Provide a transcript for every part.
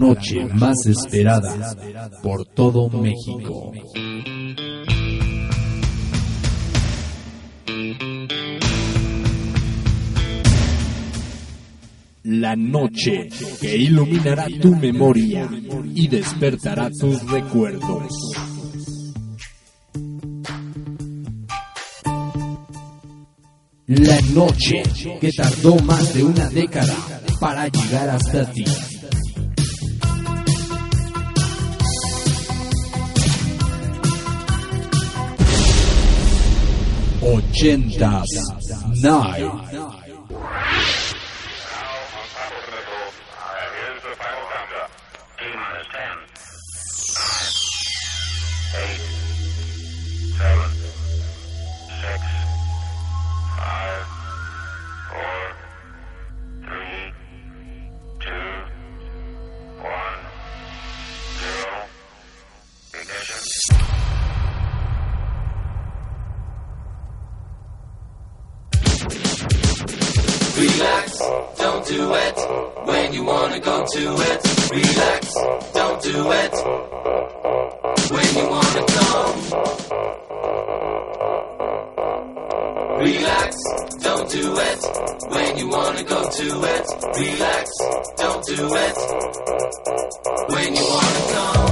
noche más esperada por todo México. La noche que iluminará tu memoria y despertará tus recuerdos. La noche que tardó más de una década para llegar hasta ti 80s Night. do it, relax, don't do it. When you wanna come. Relax, don't do it. When you wanna go to it. Relax, don't do it. When you wanna come.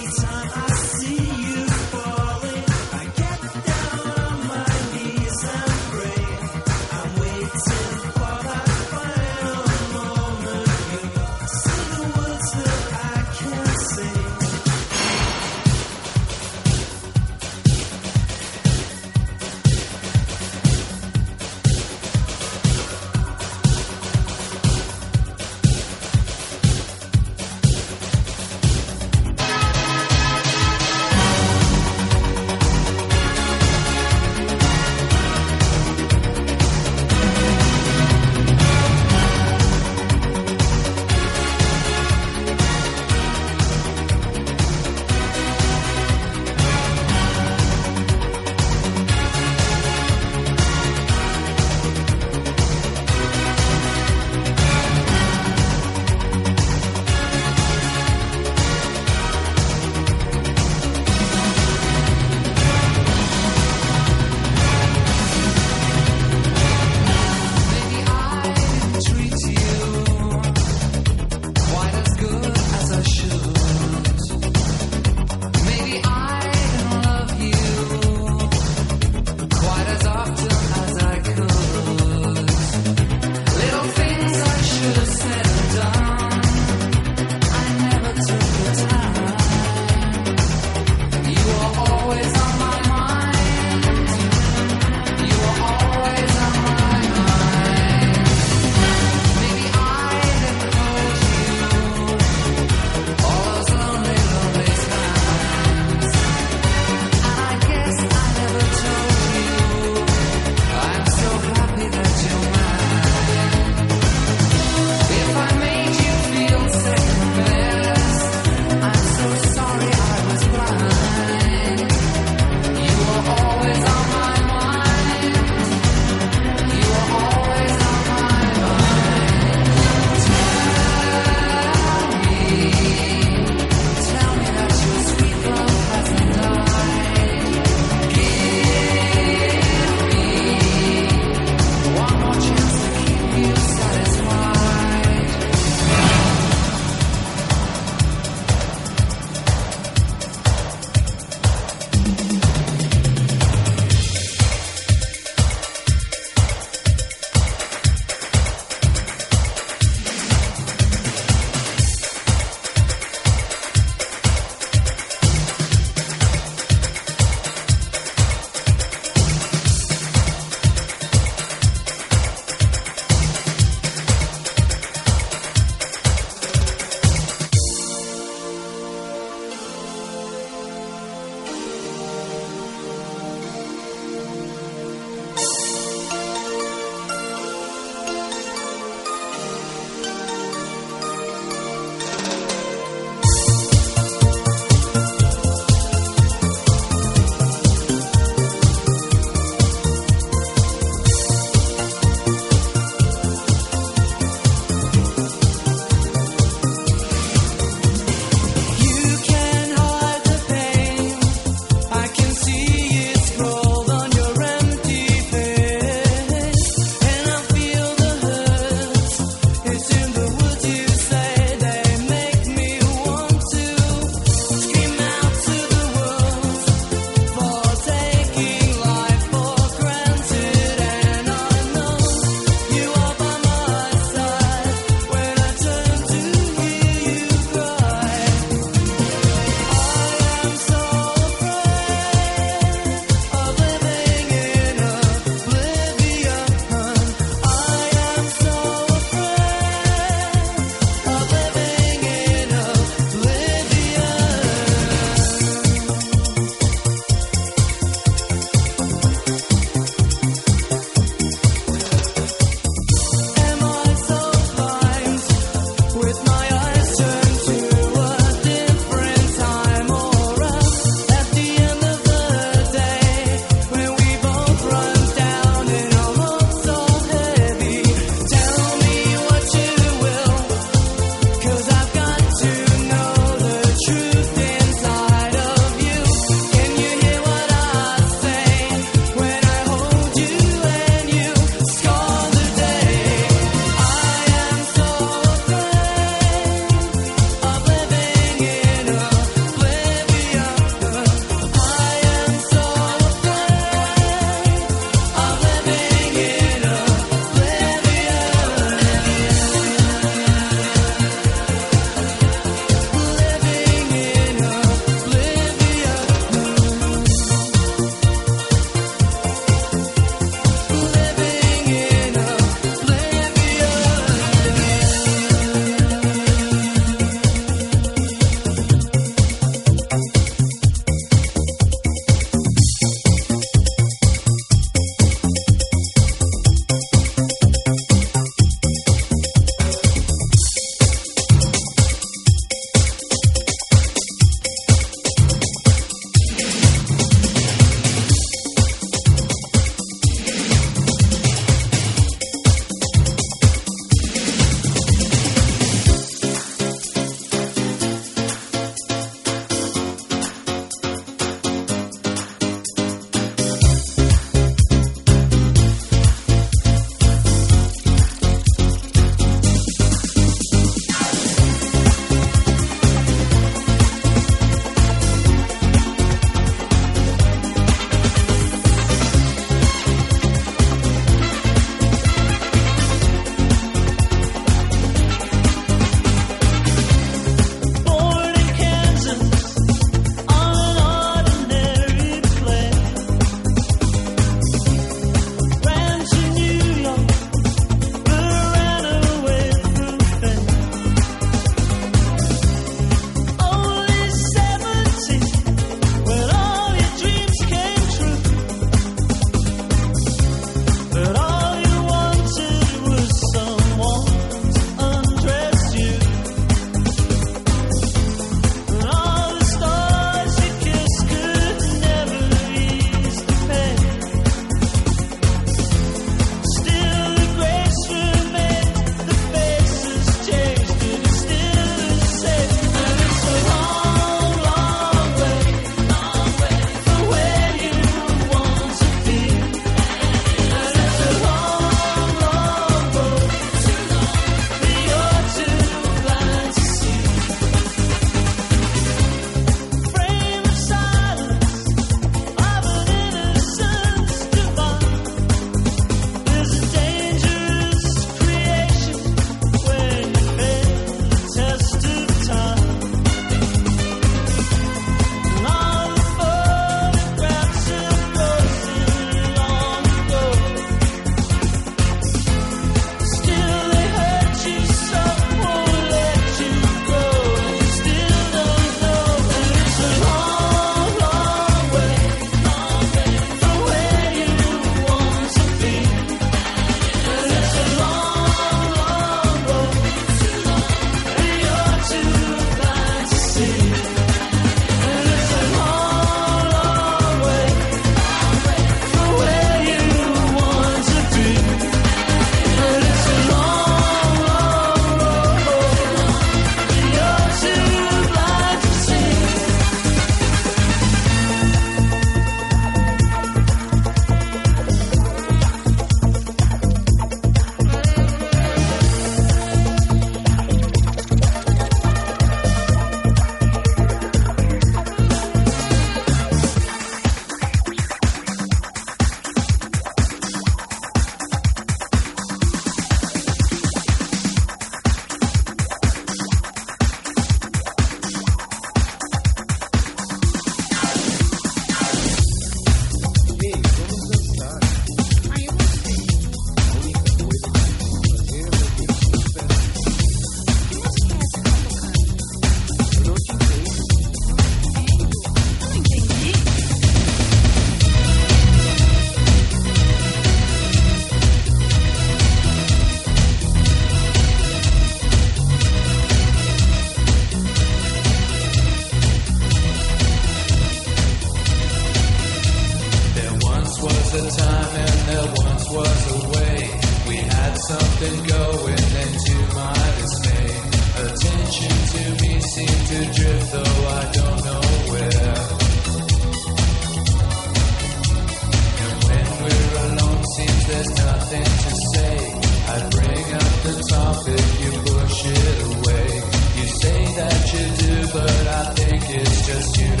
it's just you.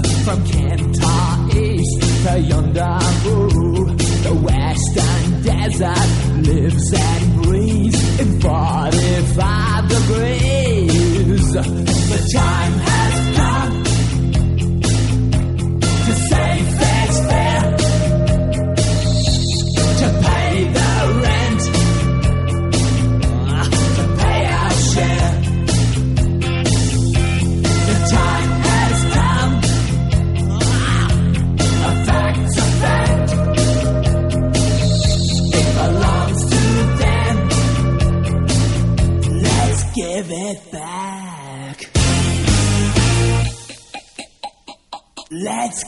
from Cantar East to yonder. The western desert lives and breathes in 45 degrees. The time.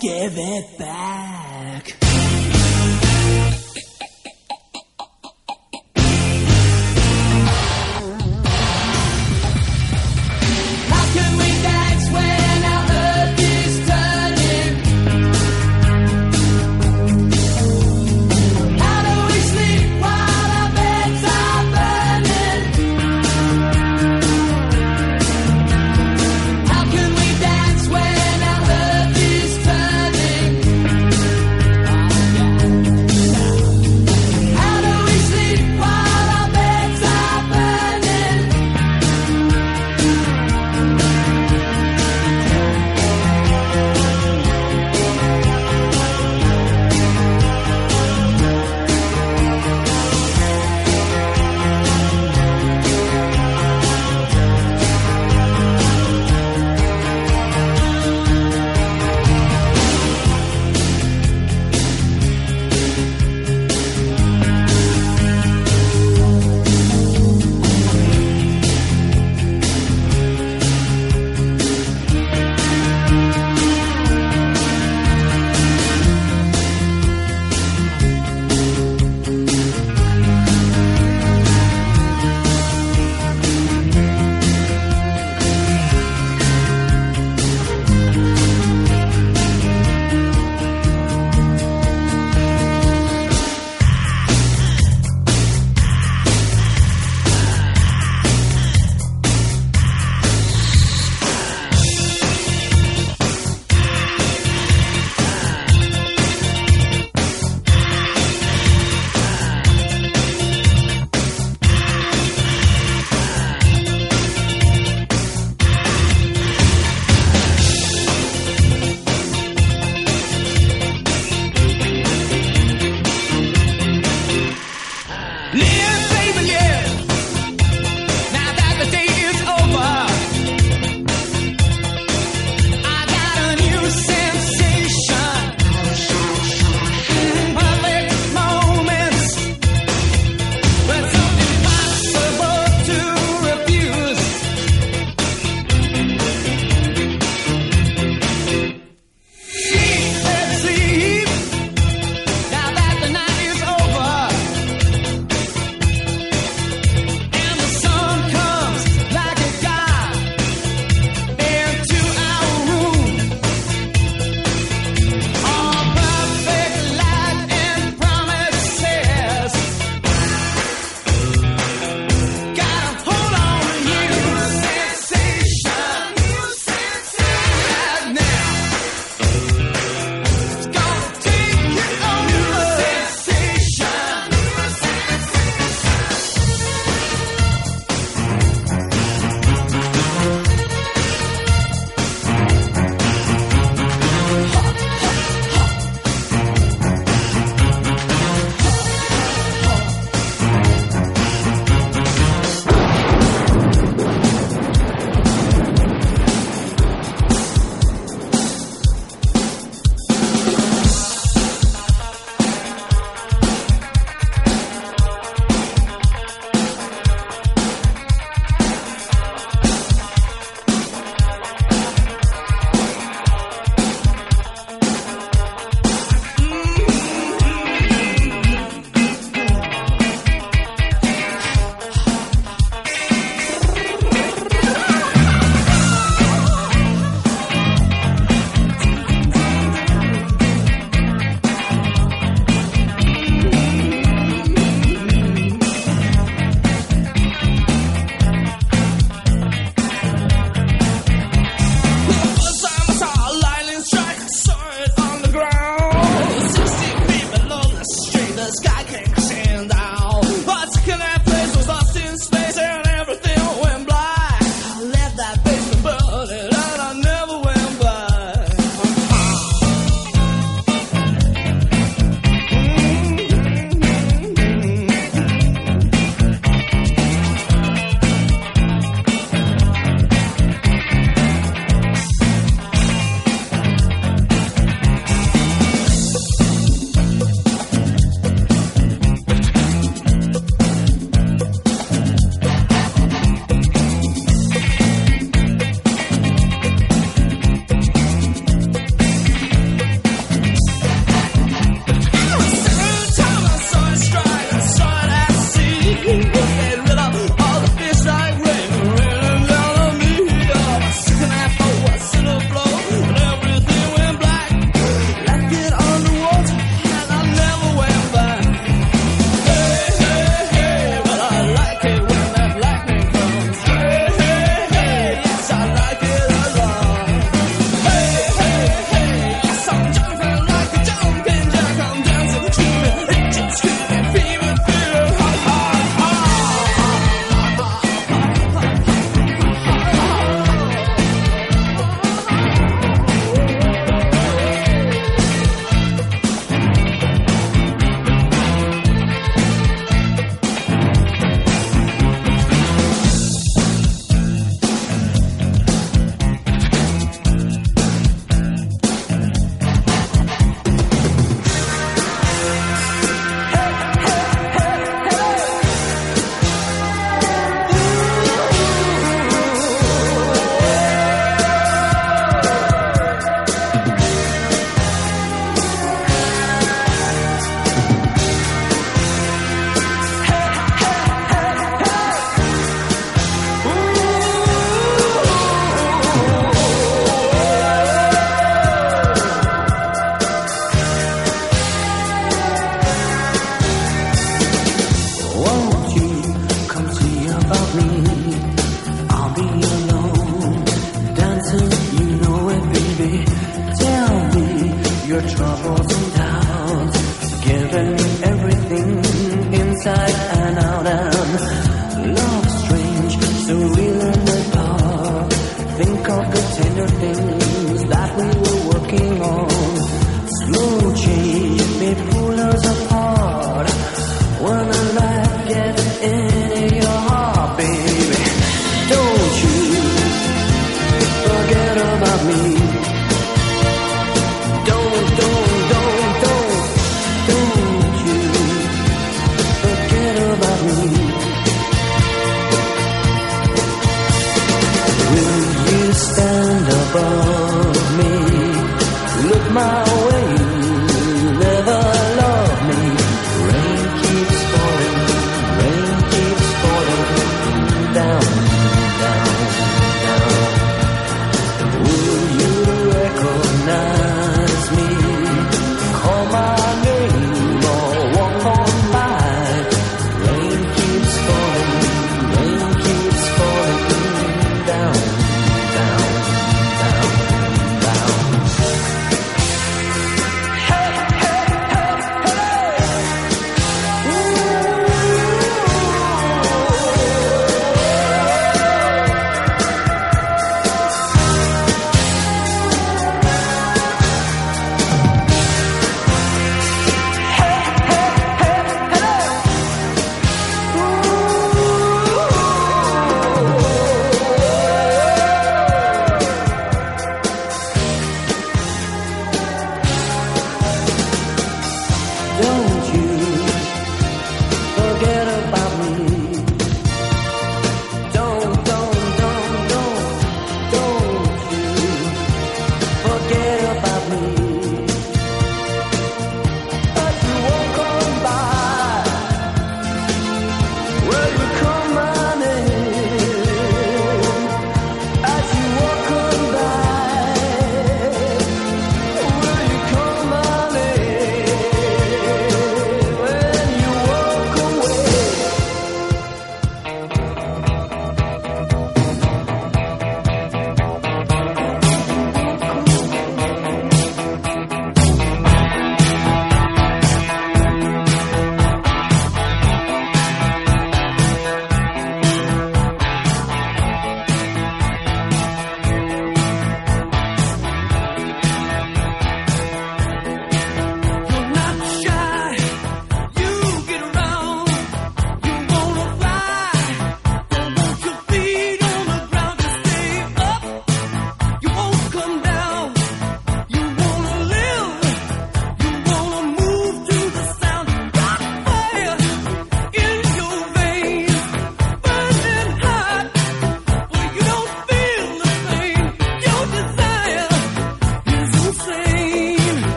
give it back.